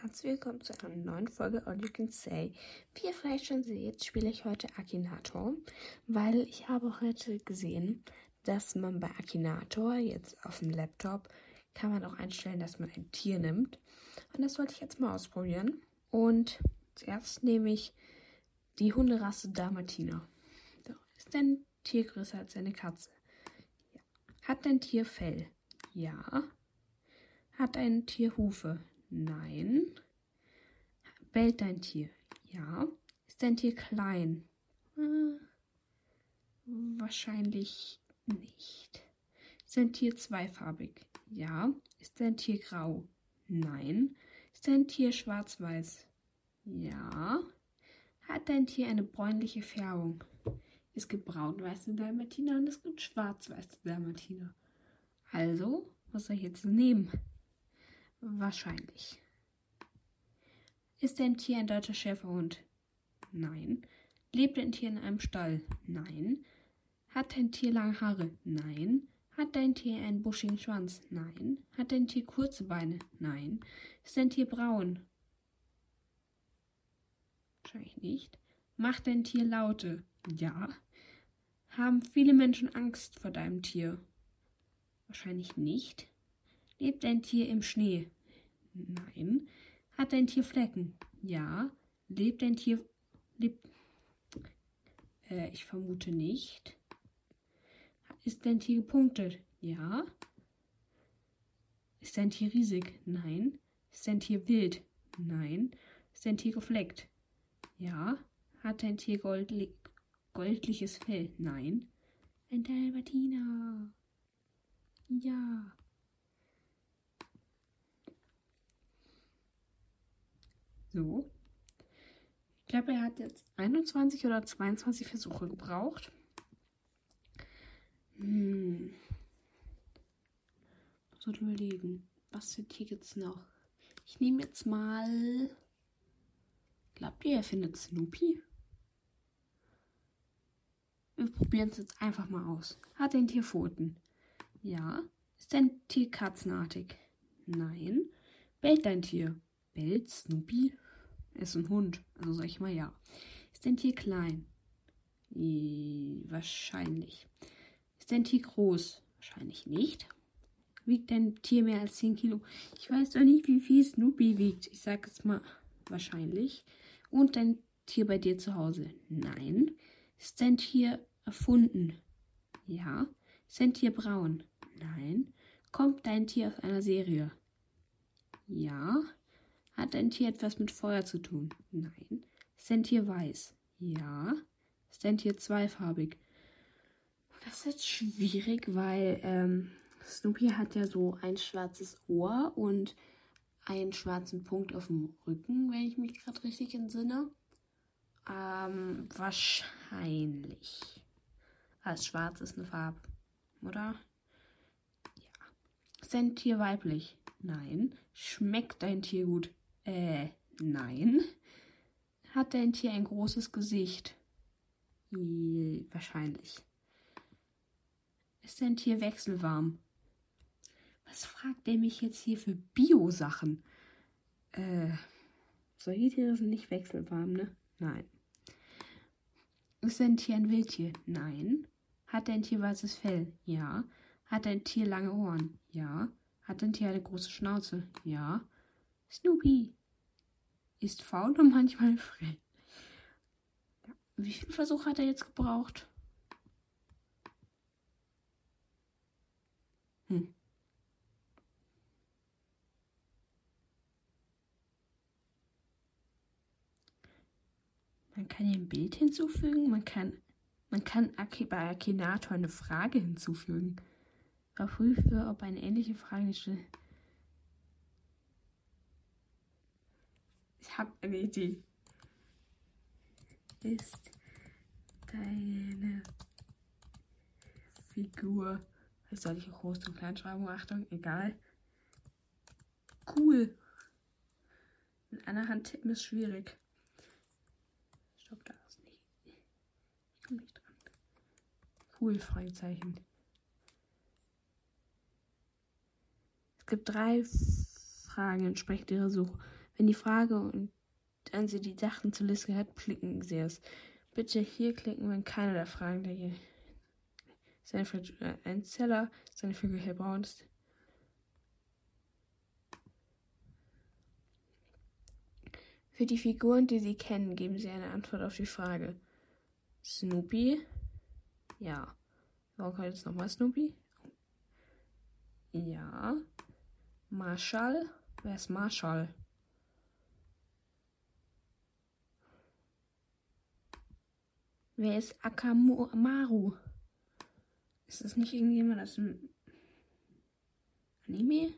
Herzlich willkommen zu einer neuen Folge All You Can Say. Wie ihr vielleicht schon seht, spiele ich heute Akinator, weil ich habe heute gesehen, dass man bei Akinator jetzt auf dem Laptop kann man auch einstellen, dass man ein Tier nimmt. Und das wollte ich jetzt mal ausprobieren. Und zuerst nehme ich die Hunderasse Dalmatiner. So, ist dein Tier größer als eine Katze? Ja. Hat dein Tier Fell? Ja. Hat ein Tier Hufe? Nein. Bellt dein Tier? Ja. Ist dein Tier klein? Äh, wahrscheinlich nicht. Ist dein Tier zweifarbig? Ja. Ist dein Tier grau? Nein. Ist dein Tier schwarz-weiß? Ja. Hat dein Tier eine bräunliche Färbung? Es gibt braun-weiße Dalmatiner und es gibt schwarz-weiße Dalmatiner. Also, was soll ich jetzt nehmen? Wahrscheinlich. Ist dein Tier ein deutscher Schäferhund? Nein. Lebt dein Tier in einem Stall? Nein. Hat dein Tier lange Haare? Nein. Hat dein Tier einen buschigen Schwanz? Nein. Hat dein Tier kurze Beine? Nein. Ist dein Tier braun? Wahrscheinlich nicht. Macht dein Tier Laute? Ja. Haben viele Menschen Angst vor deinem Tier? Wahrscheinlich nicht. Lebt dein Tier im Schnee? Nein. Hat dein Tier Flecken? Ja. Lebt dein Tier. Lebt. Äh, ich vermute nicht. Ist dein Tier gepunktet? Ja. Ist dein Tier riesig? Nein. Ist dein Tier wild? Nein. Ist dein Tier gefleckt? Ja. Hat dein Tier goldli goldliches Fell? Nein. Ein Dalmatiner. Ja. So. Ich glaube, er hat jetzt 21 oder 22 Versuche gebraucht. Hm. So überlegen. Was für Tier gibt's noch? Ich nehme jetzt mal. Glaubt ihr, er findet Snoopy? Wir probieren es jetzt einfach mal aus. Hat ein Tier Pfoten? Ja. Ist ein Tier katzenartig? Nein. Bellt dein Tier? Bellt Snoopy? Ist ein Hund, also sag ich mal ja. Ist dein Tier klein? I, wahrscheinlich. Ist dein Tier groß? Wahrscheinlich nicht. Wiegt dein Tier mehr als 10 Kilo? Ich weiß doch nicht, wie viel Snoopy wiegt. Ich sag es mal wahrscheinlich. Und dein Tier bei dir zu Hause? Nein. Ist dein Tier erfunden? Ja. Ist dein Tier braun? Nein. Kommt dein Tier aus einer Serie? Ja. Hat dein Tier etwas mit Feuer zu tun? Nein. Ist dein Tier weiß? Ja. Ist dein Tier zweifarbig? Das ist jetzt schwierig, weil ähm, Snoopy hat ja so ein schwarzes Ohr und einen schwarzen Punkt auf dem Rücken, wenn ich mich gerade richtig entsinne. Ähm, wahrscheinlich. Als schwarz ist eine Farbe, oder? Ja. Ist dein Tier weiblich? Nein. Schmeckt dein Tier gut? Äh, nein. Hat dein Tier ein großes Gesicht? Wahrscheinlich. Ist dein Tier wechselwarm? Was fragt der mich jetzt hier für Bio-Sachen? Äh, solche Tiere sind nicht wechselwarm, ne? Nein. Ist dein Tier ein Wildtier? Nein. Hat dein Tier weißes Fell? Ja. Hat dein Tier lange Ohren? Ja. Hat dein Tier eine große Schnauze? Ja. Snoopy ist faul und manchmal frech. Wie viele Versuche hat er jetzt gebraucht? Hm. Man kann hier ein Bild hinzufügen. Man kann, man kann bei Akinator eine Frage hinzufügen. Überprüfe, ob eine ähnliche Frage nicht stellt. Ich habe eine Idee. Ist deine Figur. Was soll ich Groß- und Kleinschreibung? Achtung, egal. Cool. Mit einer Hand tippen ist schwierig. Stopp, da ist nicht. Ich komme nicht dran. Cool, Fragezeichen. Es gibt drei Fragen, entsprechend ihrer Suche. Wenn die Frage und dann Sie die Sachen zur Liste hat, klicken Sie es. Bitte hier klicken, wenn keiner der Fragen der hier seine äh, ein Zeller, seine Vögel hellbraun ist. Für die Figuren, die Sie kennen, geben Sie eine Antwort auf die Frage. Snoopy? Ja. Warum kommt jetzt nochmal Snoopy? Ja. Marshall? Wer ist Marshall? Wer ist Akamaru? Ist das nicht irgendjemand aus dem Anime?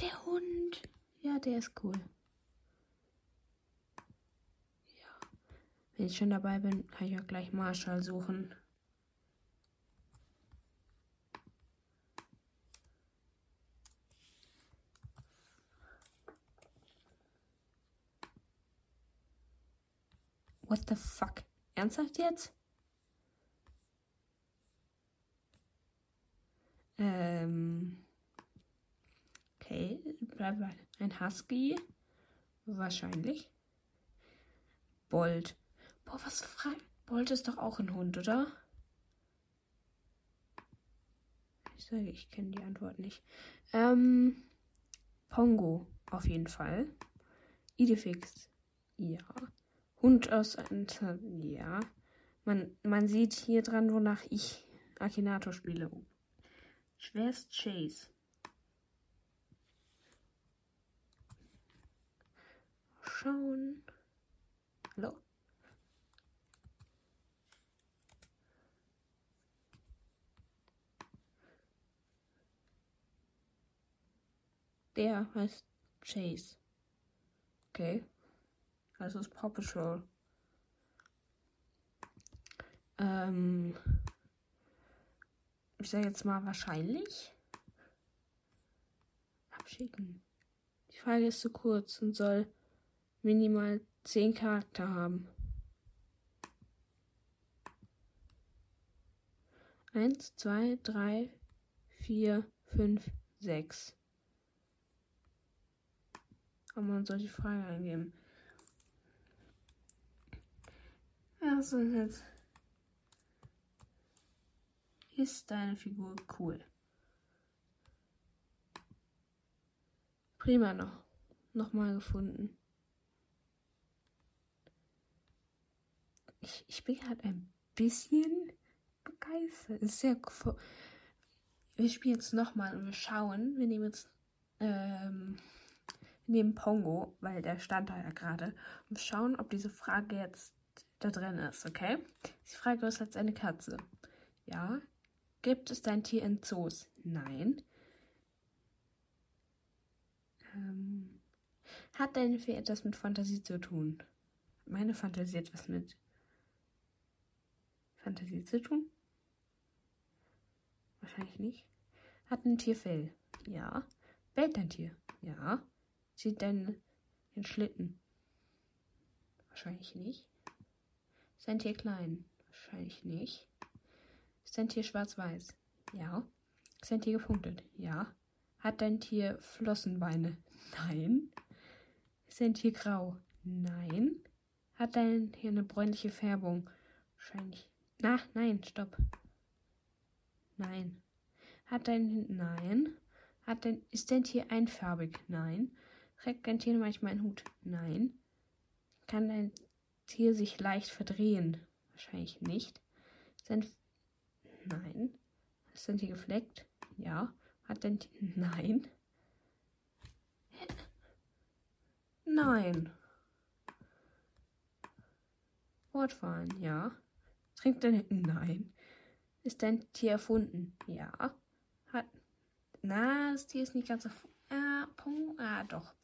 Der Hund. Ja, der ist cool. Wenn ich schon dabei bin, kann ich auch gleich Marshall suchen. What the fuck? Ernsthaft jetzt? Ähm. Okay, bleib ein Husky. Wahrscheinlich. Bolt. Boah, was frei. Bolt ist doch auch ein Hund, oder? Ich sage, ich kenne die Antwort nicht. Ähm. Pongo, auf jeden Fall. Idefix, ja. Hund aus Ja. Man, man sieht hier dran, wonach ich Akinator spiele. Schwerst Chase. Schauen. Hallo? Der heißt Chase. Okay. Also ist Paw Patrol. Ähm, ich sage jetzt mal wahrscheinlich. Abschicken. Die Frage ist zu kurz und soll minimal 10 Charakter haben. 1, 2, 3, 4, 5, 6 kann man solche Fragen eingeben. Ja, so jetzt. Ist deine Figur cool? Prima noch. Nochmal gefunden. Ich, ich bin halt ein bisschen begeistert. Ist sehr cool. Wir spielen jetzt nochmal und wir schauen. Wir nehmen jetzt ähm, nehmen Pongo, weil der stand da ja gerade. Und schauen, ob diese Frage jetzt da drin ist, okay? Die Frage ist jetzt eine Katze. Ja. Gibt es dein Tier in Zoos? Nein. Ähm, hat deine Fee etwas mit Fantasie zu tun? Meine Fantasie etwas mit Fantasie zu tun? Wahrscheinlich nicht. Hat ein Tier Fell? Ja. Bellt dein Tier? Ja. Sieht dein den Schlitten? Wahrscheinlich nicht. Ist ein Tier klein? Wahrscheinlich nicht. Ist ein Tier schwarz-weiß? Ja. Ist ein Tier gepunktet? Ja. Hat dein Tier Flossenbeine? Nein. Ist ein Tier grau? Nein. Hat dein Tier eine bräunliche Färbung? Wahrscheinlich. Na, nein, stopp. Nein. Hat dein Nein. Hat dein ist dein Tier einfarbig? Nein. Trägt dein Tier manchmal einen Hut? Nein. Kann dein Tier sich leicht verdrehen? Wahrscheinlich nicht. Sind Nein. Sind die gefleckt? Ja. Hat denn Nein. Nein. Wortwahlen, ja. Trinkt dein Nein. Ist dein Tier erfunden? Ja. Hat Na, das Tier ist nicht ganz erfunden. Ah, Punkt. Ah, doch.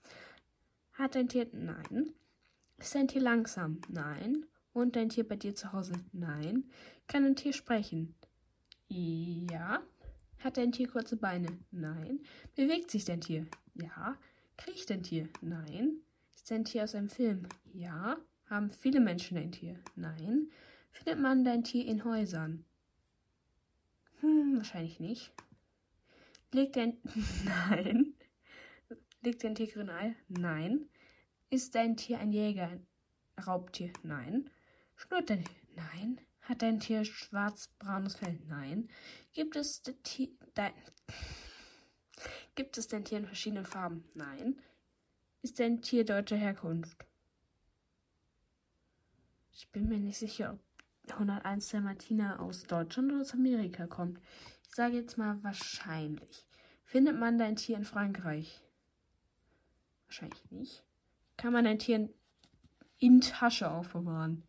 Hat dein Tier Nein. Ist dein Tier langsam? Nein. Und dein Tier bei dir zu Hause? Nein. Kann ein Tier sprechen? Ja. Hat dein Tier kurze Beine? Nein. Bewegt sich dein Tier? Ja. Kriecht dein Tier? Nein. Ist dein Tier aus einem Film? Ja. Haben viele Menschen ein Tier? Nein. Findet man dein Tier in Häusern? Hm, wahrscheinlich nicht. Legt dein. Nein. Legt dein Tier ein Ei? Nein. Ist dein Tier ein Jäger? Ein Raubtier? Nein. Schnurrt dein Tier? Nein. Hat dein Tier schwarz-braunes Fell? Nein. Gibt es Tier. Dein. Gibt es dein Tier in verschiedenen Farben? Nein. Ist dein Tier deutscher Herkunft? Ich bin mir nicht sicher, ob 101 der Martina aus Deutschland oder aus Amerika kommt. Ich sage jetzt mal wahrscheinlich. Findet man dein Tier in Frankreich? Wahrscheinlich nicht. Kann man ein Tier in Tasche aufbewahren?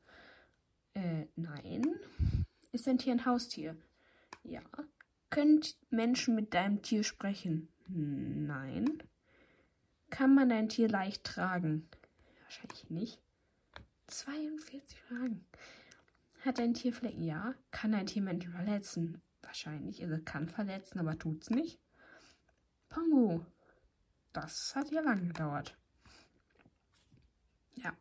Äh, nein. Ist dein Tier ein Haustier? Ja. Könnt Menschen mit deinem Tier sprechen? Nein. Kann man dein Tier leicht tragen? Wahrscheinlich nicht. 42 Fragen. Hat dein Tier Flecken? Ja. Kann ein Tier Menschen verletzen? Wahrscheinlich. Also kann verletzen, aber tut's nicht. Pongo. Das hat ja lange gedauert. Ja.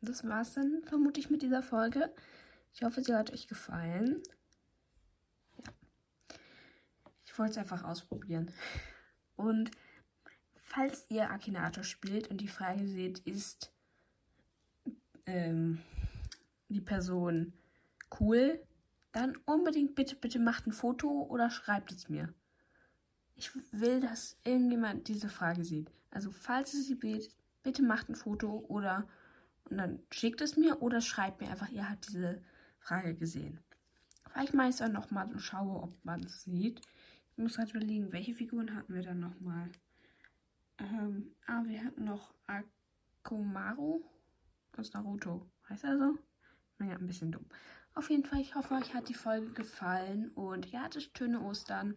Das war's dann vermutlich mit dieser Folge. Ich hoffe, sie hat euch gefallen. Ich wollte es einfach ausprobieren. Und falls ihr Akinator spielt und die Frage seht, ist ähm, die Person cool, dann unbedingt bitte, bitte macht ein Foto oder schreibt es mir. Ich will, dass irgendjemand diese Frage sieht. Also falls ihr sie seht, bitte macht ein Foto oder und dann schickt es mir oder schreibt mir einfach, ihr habt diese Frage gesehen. Vielleicht mache ich es dann nochmal und schaue, ob man es sieht. Ich muss gerade überlegen, welche Figuren hatten wir dann nochmal? Ähm, ah, wir hatten noch Akomaru aus Naruto. Heißt er so? Naja, ein bisschen dumm. Auf jeden Fall, ich hoffe, euch hat die Folge gefallen und ihr hattet schöne Ostern.